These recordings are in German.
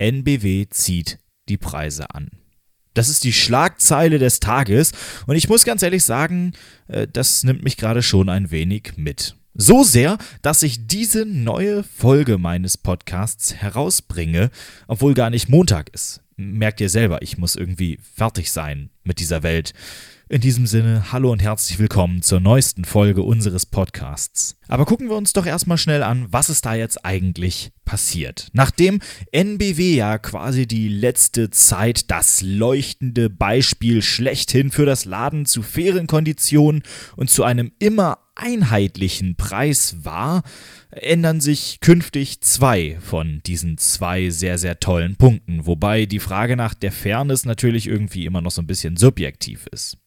NBW zieht die Preise an. Das ist die Schlagzeile des Tages und ich muss ganz ehrlich sagen, äh, das nimmt mich gerade schon ein wenig mit. So sehr, dass ich diese neue Folge meines Podcasts herausbringe, obwohl gar nicht Montag ist. Merkt ihr selber, ich muss irgendwie fertig sein mit dieser Welt. In diesem Sinne, hallo und herzlich willkommen zur neuesten Folge unseres Podcasts. Aber gucken wir uns doch erstmal schnell an, was ist da jetzt eigentlich passiert. Nachdem NBW ja quasi die letzte Zeit das leuchtende Beispiel schlechthin für das Laden zu fairen Konditionen und zu einem immer einheitlichen Preis war, ändern sich künftig zwei von diesen zwei sehr, sehr tollen Punkten, wobei die Frage nach der Fairness natürlich irgendwie immer noch so ein bisschen subjektiv ist.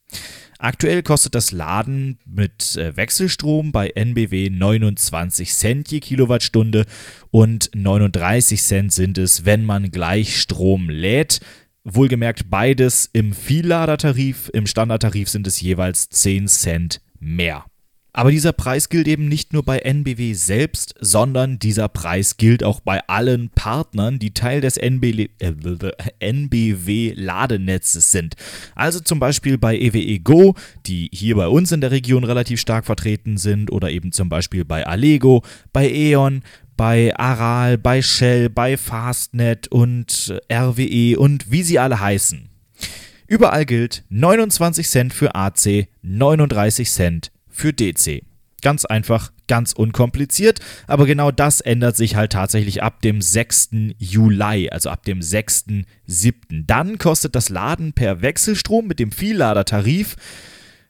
Aktuell kostet das Laden mit äh, Wechselstrom bei NBW 29 Cent je Kilowattstunde und 39 Cent sind es, wenn man Gleichstrom lädt. Wohlgemerkt beides im Vielladertarif, im Standardtarif sind es jeweils 10 Cent mehr. Aber dieser Preis gilt eben nicht nur bei NBW selbst, sondern dieser Preis gilt auch bei allen Partnern, die Teil des NB äh, NBW-Ladenetzes sind. Also zum Beispiel bei EWE Go, die hier bei uns in der Region relativ stark vertreten sind, oder eben zum Beispiel bei Allego, bei E.ON, bei Aral, bei Shell, bei Fastnet und RWE und wie sie alle heißen. Überall gilt 29 Cent für AC, 39 Cent für DC. Ganz einfach, ganz unkompliziert, aber genau das ändert sich halt tatsächlich ab dem 6. Juli, also ab dem 6.7. Dann kostet das Laden per Wechselstrom mit dem Vielladertarif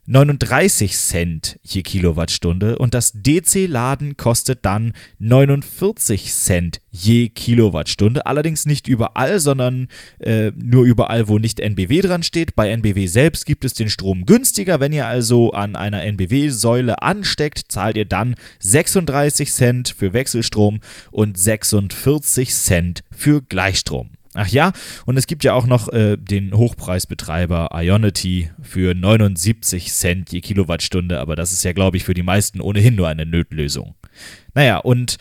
39 Cent je Kilowattstunde und das DC-Laden kostet dann 49 Cent je Kilowattstunde. Allerdings nicht überall, sondern äh, nur überall, wo nicht NBW dran steht. Bei NBW selbst gibt es den Strom günstiger. Wenn ihr also an einer NBW-Säule ansteckt, zahlt ihr dann 36 Cent für Wechselstrom und 46 Cent für Gleichstrom. Ach ja, und es gibt ja auch noch äh, den Hochpreisbetreiber Ionity für 79 Cent je Kilowattstunde, aber das ist ja, glaube ich, für die meisten ohnehin nur eine Nötlösung. Naja, und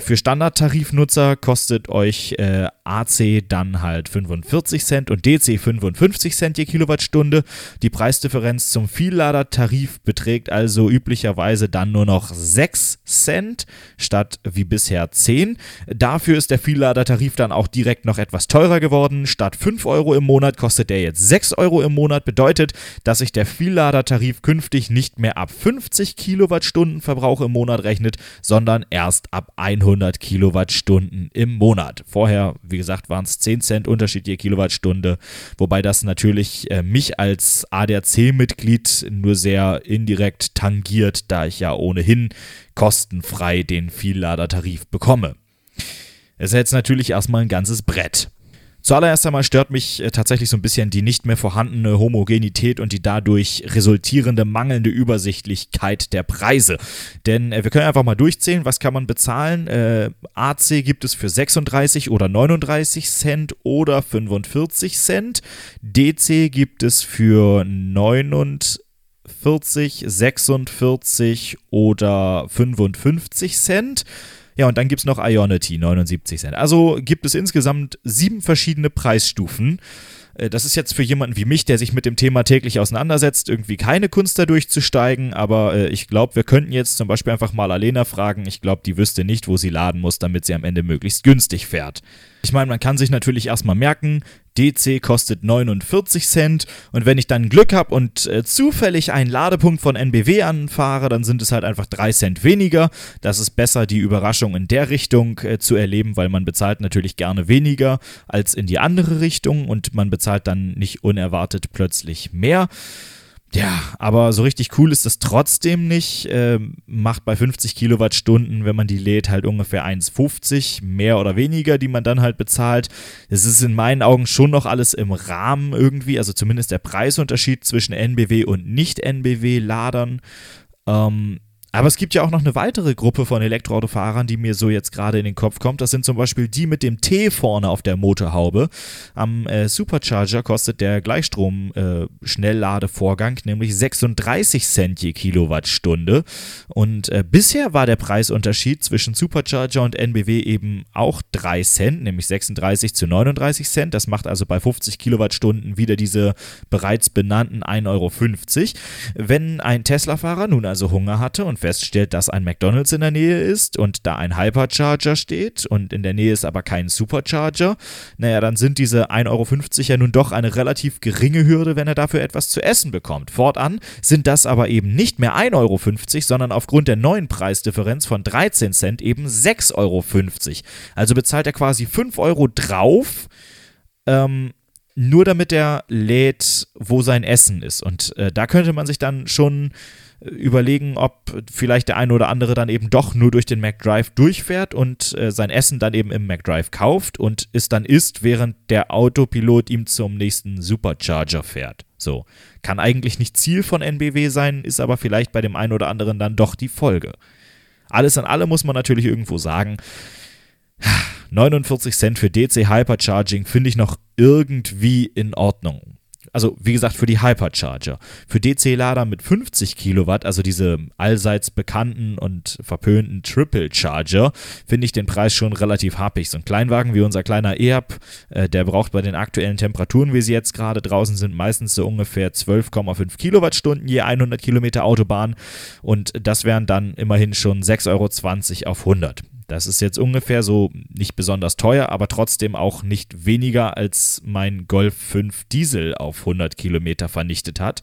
für Standardtarifnutzer kostet euch äh, AC dann halt 45 Cent und DC 55 Cent je Kilowattstunde. Die Preisdifferenz zum Vielladertarif beträgt also üblicherweise dann nur noch 6 Cent statt wie bisher 10. Dafür ist der Vielladertarif dann auch direkt noch etwas teurer geworden. Statt 5 Euro im Monat kostet der jetzt 6 Euro im Monat. Bedeutet, dass sich der Vielladertarif künftig nicht mehr ab 50 Kilowattstunden Verbrauch im Monat rechnet, sondern erst ab 100 Kilowattstunden im Monat. Vorher, wie gesagt, waren es 10 Cent Unterschied je Kilowattstunde, wobei das natürlich äh, mich als ADAC-Mitglied nur sehr indirekt tangiert, da ich ja ohnehin kostenfrei den Vielladertarif bekomme. Es ist jetzt natürlich erstmal ein ganzes Brett. Zuallererst einmal stört mich äh, tatsächlich so ein bisschen die nicht mehr vorhandene Homogenität und die dadurch resultierende mangelnde Übersichtlichkeit der Preise. Denn äh, wir können einfach mal durchzählen, was kann man bezahlen. Äh, AC gibt es für 36 oder 39 Cent oder 45 Cent. DC gibt es für 49, 46 oder 55 Cent. Ja, und dann gibt es noch Ionity, 79 Cent. Also gibt es insgesamt sieben verschiedene Preisstufen. Äh, das ist jetzt für jemanden wie mich, der sich mit dem Thema täglich auseinandersetzt, irgendwie keine Kunst da durchzusteigen, aber äh, ich glaube, wir könnten jetzt zum Beispiel einfach mal Alena fragen. Ich glaube, die wüsste nicht, wo sie laden muss, damit sie am Ende möglichst günstig fährt. Ich meine, man kann sich natürlich erstmal merken, DC kostet 49 Cent und wenn ich dann Glück habe und äh, zufällig einen Ladepunkt von NBW anfahre, dann sind es halt einfach 3 Cent weniger. Das ist besser, die Überraschung in der Richtung äh, zu erleben, weil man bezahlt natürlich gerne weniger als in die andere Richtung und man bezahlt dann nicht unerwartet plötzlich mehr. Ja, aber so richtig cool ist das trotzdem nicht. Ähm, macht bei 50 Kilowattstunden, wenn man die lädt, halt ungefähr 1,50 mehr oder weniger, die man dann halt bezahlt. Das ist in meinen Augen schon noch alles im Rahmen irgendwie, also zumindest der Preisunterschied zwischen NBW und Nicht-NBW-Ladern. Ähm, Aber es gibt ja auch noch eine weitere Gruppe von Elektroautofahrern, die mir so jetzt gerade in den Kopf kommt. Das sind zum Beispiel die mit dem T vorne auf der Motorhaube. Am äh, Supercharger kostet der Gleichstrom-Schnellladevorgang äh, nämlich 36 Cent je Kilowattstunde. Und äh, bisher war der Preisunterschied zwischen Supercharger und NBW eben auch 3 Cent, nämlich 36 zu 39 Cent. Das macht also bei 50 Kilowattstunden wieder diese bereits benannten 1,50 Euro. Wenn ein Tesla-Fahrer nun also Hunger hatte und feststellt, dass ein McDonald's in der Nähe ist und da ein Hypercharger steht und in der Nähe ist aber kein Supercharger, naja, dann sind diese 1,50 Euro ja nun doch eine relativ geringe Hürde, wenn er dafür etwas zu essen bekommt. Fortan sind das aber eben nicht mehr 1,50 Euro, sondern aufgrund der neuen Preisdifferenz von 13 Cent eben 6,50 Euro. Also bezahlt er quasi 5 Euro drauf. Ähm, nur damit er lädt, wo sein Essen ist. Und äh, da könnte man sich dann schon überlegen, ob vielleicht der eine oder andere dann eben doch nur durch den McDrive durchfährt und äh, sein Essen dann eben im McDrive kauft und es dann isst, während der Autopilot ihm zum nächsten Supercharger fährt. So. Kann eigentlich nicht Ziel von NBW sein, ist aber vielleicht bei dem einen oder anderen dann doch die Folge. Alles in allem muss man natürlich irgendwo sagen, 49 Cent für DC Hypercharging finde ich noch irgendwie in Ordnung also wie gesagt, für die Hypercharger. Für DC-Lader mit 50 Kilowatt, also diese allseits bekannten und verpönten Triple Charger, finde ich den Preis schon relativ happig. So ein Kleinwagen wie unser kleiner E-Up, äh, der braucht bei den aktuellen Temperaturen, wie sie jetzt gerade draußen sind, meistens so ungefähr 12,5 Kilowattstunden je 100 Kilometer Autobahn und das wären dann immerhin schon 6,20 Euro auf 100. Das ist jetzt ungefähr so nicht besonders teuer, aber trotzdem auch nicht weniger als mein Golf 5 Diesel auf 100 Kilometer vernichtet hat.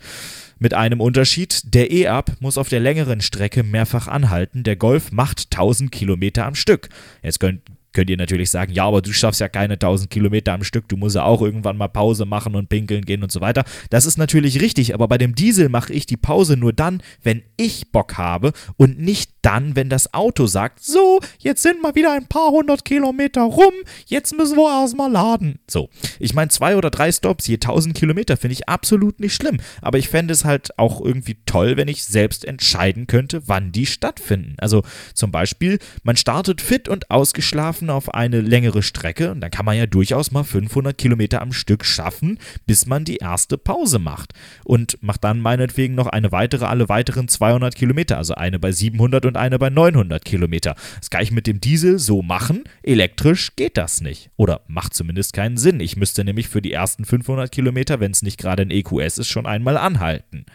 Mit einem Unterschied, der E-Up muss auf der längeren Strecke mehrfach anhalten, der Golf macht 1000 Kilometer am Stück. Jetzt könnt, könnt ihr natürlich sagen, ja, aber du schaffst ja keine 1000 Kilometer am Stück, du musst ja auch irgendwann mal Pause machen und pinkeln gehen und so weiter. Das ist natürlich richtig, aber bei dem Diesel mache ich die Pause nur dann, wenn ich Bock habe und nicht dann, wenn das Auto sagt, so, jetzt sind mal wieder ein paar hundert Kilometer rum, jetzt müssen wir erstmal laden. So, ich meine, zwei oder drei Stops je 1000 Kilometer finde ich absolut nicht schlimm, aber ich fände es halt auch irgendwie toll, wenn ich selbst entscheiden könnte, wann die stattfinden. Also zum Beispiel, man startet fit und ausgeschlafen auf eine längere Strecke und dann kann man ja durchaus mal 500 Kilometer am Stück schaffen, bis man die erste Pause macht und macht dann meinetwegen noch eine weitere alle weiteren 200 Kilometer, also eine bei 700 und eine bei 900 Kilometer. Das kann ich mit dem Diesel so machen. Elektrisch geht das nicht. Oder macht zumindest keinen Sinn. Ich müsste nämlich für die ersten 500 Kilometer, wenn es nicht gerade ein EQS ist, schon einmal anhalten.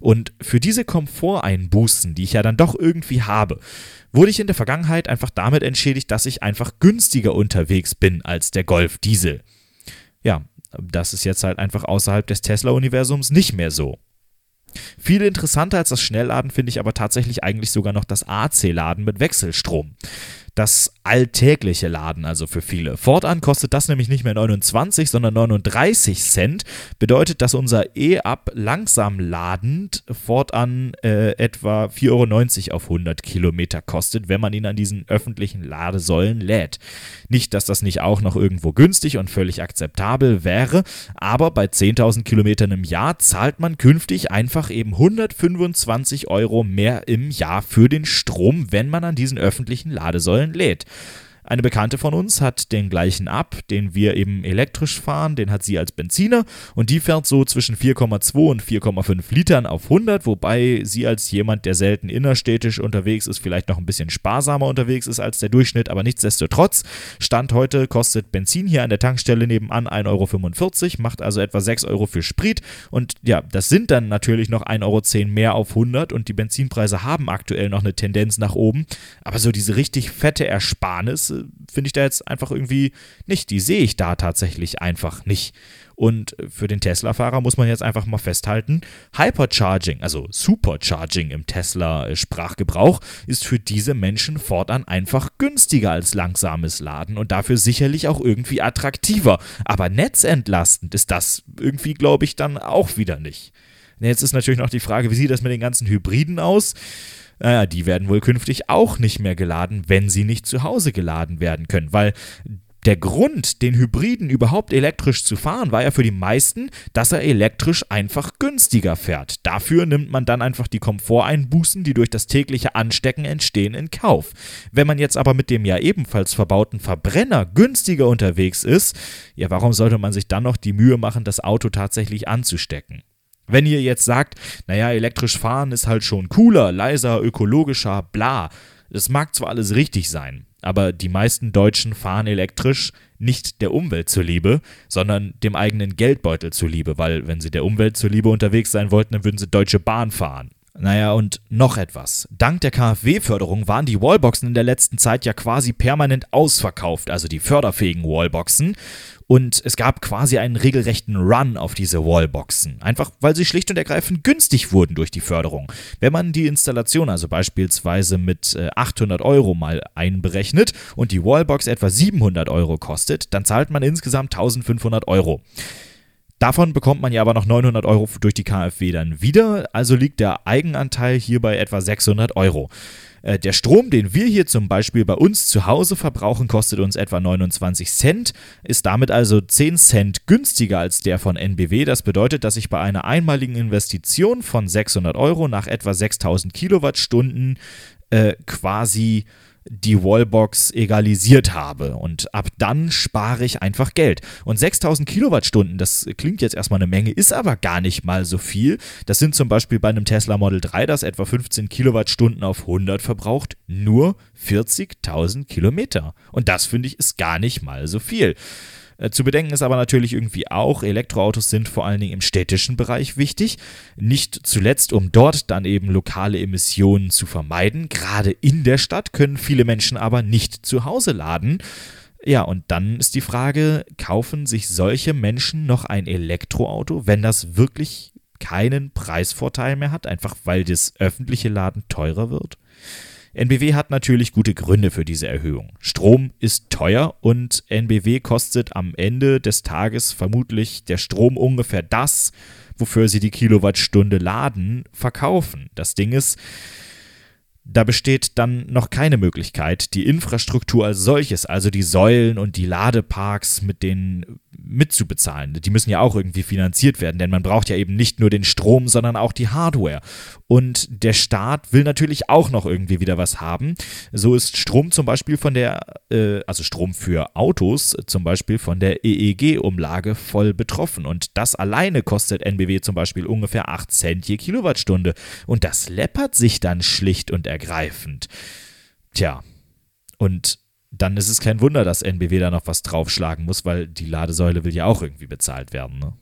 Und für diese Komforteinbußen, die ich ja dann doch irgendwie habe, wurde ich in der Vergangenheit einfach damit entschädigt, dass ich einfach günstiger unterwegs bin als der Golf Diesel. Ja, das ist jetzt halt einfach außerhalb des Tesla-Universums nicht mehr so. Viel interessanter als das Schnellladen finde ich aber tatsächlich eigentlich sogar noch das AC-Laden mit Wechselstrom das alltägliche Laden, also für viele. Fortan kostet das nämlich nicht mehr 29, sondern 39 Cent. Bedeutet, dass unser E-Up langsam ladend fortan äh, etwa 4,90 Euro auf 100 Kilometer kostet, wenn man ihn an diesen öffentlichen Ladesäulen lädt. Nicht, dass das nicht auch noch irgendwo günstig und völlig akzeptabel wäre, aber bei 10.000 Kilometern im Jahr zahlt man künftig einfach eben 125 Euro mehr im Jahr für den Strom, wenn man an diesen öffentlichen Ladesäulen lädt. Eine Bekannte von uns hat den gleichen ab, den wir eben elektrisch fahren, den hat sie als Benziner und die fährt so zwischen 4,2 und 4,5 Litern auf 100, wobei sie als jemand, der selten innerstädtisch unterwegs ist, vielleicht noch ein bisschen sparsamer unterwegs ist als der Durchschnitt, aber nichtsdestotrotz, Stand heute kostet Benzin hier an der Tankstelle nebenan 1,45 Euro, macht also etwa 6 Euro für Sprit und ja, das sind dann natürlich noch 1,10 Euro mehr auf 100 und die Benzinpreise haben aktuell noch eine Tendenz nach oben, aber so diese richtig fette Ersparnis finde ich da jetzt einfach irgendwie nicht. Die sehe ich da tatsächlich einfach nicht. Und für den Tesla-Fahrer muss man jetzt einfach mal festhalten, Hypercharging, also Supercharging im Tesla-Sprachgebrauch, ist für diese Menschen fortan einfach günstiger als langsames Laden und dafür sicherlich auch irgendwie attraktiver. Aber netzentlastend ist das irgendwie, glaube ich, dann auch wieder nicht. Jetzt ist natürlich noch die Frage, wie sieht das mit den ganzen Hybriden aus? Naja, die werden wohl künftig auch nicht mehr geladen, wenn sie nicht zu Hause geladen werden können, weil Der Grund, den Hybriden überhaupt elektrisch zu fahren, war ja für die meisten, dass er elektrisch einfach günstiger fährt. Dafür nimmt man dann einfach die Komforteinbußen, die durch das tägliche Anstecken entstehen, in Kauf. Wenn man jetzt aber mit dem ja ebenfalls verbauten Verbrenner günstiger unterwegs ist, ja, warum sollte man sich dann noch die Mühe machen, das Auto tatsächlich anzustecken? Wenn ihr jetzt sagt, naja, elektrisch fahren ist halt schon cooler, leiser, ökologischer, bla, das mag zwar alles richtig sein, aber die meisten Deutschen fahren elektrisch nicht der Umwelt zuliebe, sondern dem eigenen Geldbeutel zuliebe, weil wenn sie der Umwelt zuliebe unterwegs sein wollten, dann würden sie Deutsche Bahn fahren. Naja, und noch etwas. Dank der KfW-Förderung waren die Wallboxen in der letzten Zeit ja quasi permanent ausverkauft, also die förderfähigen Wallboxen. Und es gab quasi einen regelrechten Run auf diese Wallboxen. Einfach weil sie schlicht und ergreifend günstig wurden durch die Förderung. Wenn man die Installation also beispielsweise mit 800 äh, Euro mal einberechnet und die Wallbox etwa 700 Euro kostet, dann zahlt man insgesamt 1500 Euro. Davon bekommt man ja aber noch 900 Euro durch die KfW dann wieder, also liegt der Eigenanteil hier bei etwa 600 Euro. Äh, der Strom, den wir hier zum Beispiel bei uns zu Hause verbrauchen, kostet uns etwa 29 Cent, ist damit also 10 Cent günstiger als der von NBW. Das bedeutet, dass ich bei einer einmaligen Investition von 600 Euro nach etwa 6000 Kilowattstunden äh, quasi die Wallbox egalisiert habe. Und ab dann spare ich einfach Geld. Und 6000 Kilowattstunden, das klingt jetzt erstmal eine Menge, ist aber gar nicht mal so viel. Das sind zum Beispiel bei einem Tesla Model 3, das etwa 15 Kilowattstunden auf 100 verbraucht, nur 40.000 Kilometer. Und das finde ich ist gar nicht mal so viel. Äh, zu bedenken ist aber natürlich irgendwie auch, Elektroautos sind vor allen Dingen im städtischen Bereich wichtig. Nicht zuletzt, um dort dann eben lokale Emissionen zu vermeiden. Gerade in der Stadt können viele Menschen aber nicht zu Hause laden. Ja, und dann ist die Frage, kaufen sich solche Menschen noch ein Elektroauto, wenn das wirklich keinen Preisvorteil mehr hat, einfach weil das öffentliche Laden teurer wird? NBW hat natürlich gute Gründe für diese Erhöhung. Strom ist teuer und NBW kostet am Ende des Tages vermutlich der Strom ungefähr das, wofür sie die Kilowattstunde laden, verkaufen. Das Ding ist, da besteht dann noch keine Möglichkeit, die Infrastruktur als solches, also die Säulen und die Ladeparks mit den mitzubezahlen. Die müssen ja auch irgendwie finanziert werden, denn man braucht ja eben nicht nur den Strom, sondern auch die Hardware. Und der Staat will natürlich auch noch irgendwie wieder was haben. So ist Strom zum Beispiel von der, äh, also Strom für Autos zum Beispiel von der EEG-Umlage voll betroffen. Und das alleine kostet NBW zum Beispiel ungefähr 8 Cent je Kilowattstunde. Und das läppert sich dann schlicht und ergreifend. Tja, und dann ist es kein Wunder, dass NBW da noch was draufschlagen muss, weil die Ladesäule will ja auch irgendwie bezahlt werden. Ne?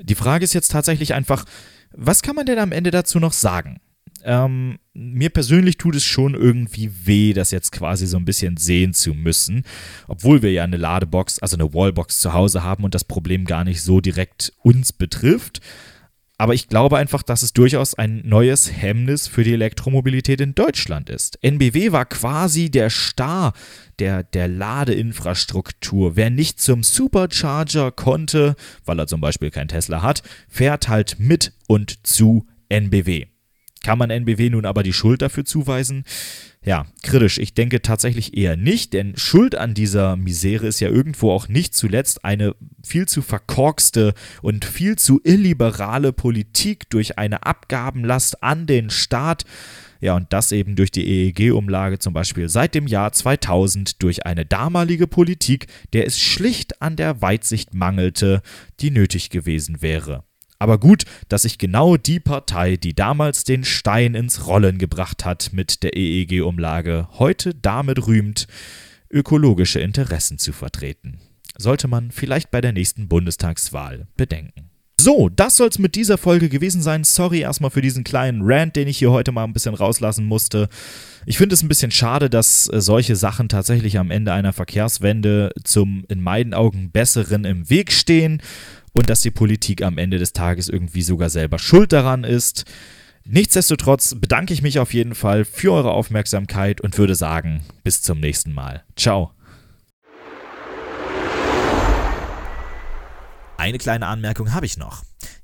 Die Frage ist jetzt tatsächlich einfach, was kann man denn am Ende dazu noch sagen? Ähm, mir persönlich tut es schon irgendwie weh, das jetzt quasi so ein bisschen sehen zu müssen, obwohl wir ja eine Ladebox, also eine Wallbox zu Hause haben und das Problem gar nicht so direkt uns betrifft. Aber ich glaube einfach, dass es durchaus ein neues Hemmnis für die Elektromobilität in Deutschland ist. NBW war quasi der Star der, der Ladeinfrastruktur. Wer nicht zum Supercharger konnte, weil er zum Beispiel kein Tesla hat, fährt halt mit und zu NBW. Kann man NBW nun aber die Schuld dafür zuweisen? Ja, kritisch. Ich denke tatsächlich eher nicht, denn Schuld an dieser Misere ist ja irgendwo auch nicht zuletzt eine viel zu verkorkste und viel zu illiberale Politik durch eine Abgabenlast an den Staat. Ja, und das eben durch die EEG-Umlage zum Beispiel seit dem Jahr 2000 durch eine damalige Politik, der es schlicht an der Weitsicht mangelte, die nötig gewesen wäre. Aber gut, dass sich genau die Partei, die damals den Stein ins Rollen gebracht hat mit der EEG-Umlage, heute damit rühmt, ökologische Interessen zu vertreten. Sollte man vielleicht bei der nächsten Bundestagswahl bedenken. So, das soll es mit dieser Folge gewesen sein. Sorry erstmal für diesen kleinen Rant, den ich hier heute mal ein bisschen rauslassen musste. Ich finde es ein bisschen schade, dass äh, solche Sachen tatsächlich am Ende einer Verkehrswende zum in meinen Augen besseren im Weg stehen und dass die Politik am Ende des Tages irgendwie sogar selber schuld daran ist. Nichtsdestotrotz bedanke ich mich auf jeden Fall für eure Aufmerksamkeit und würde sagen, bis zum nächsten Mal. Ciao. Eine kleine Anmerkung habe ich noch.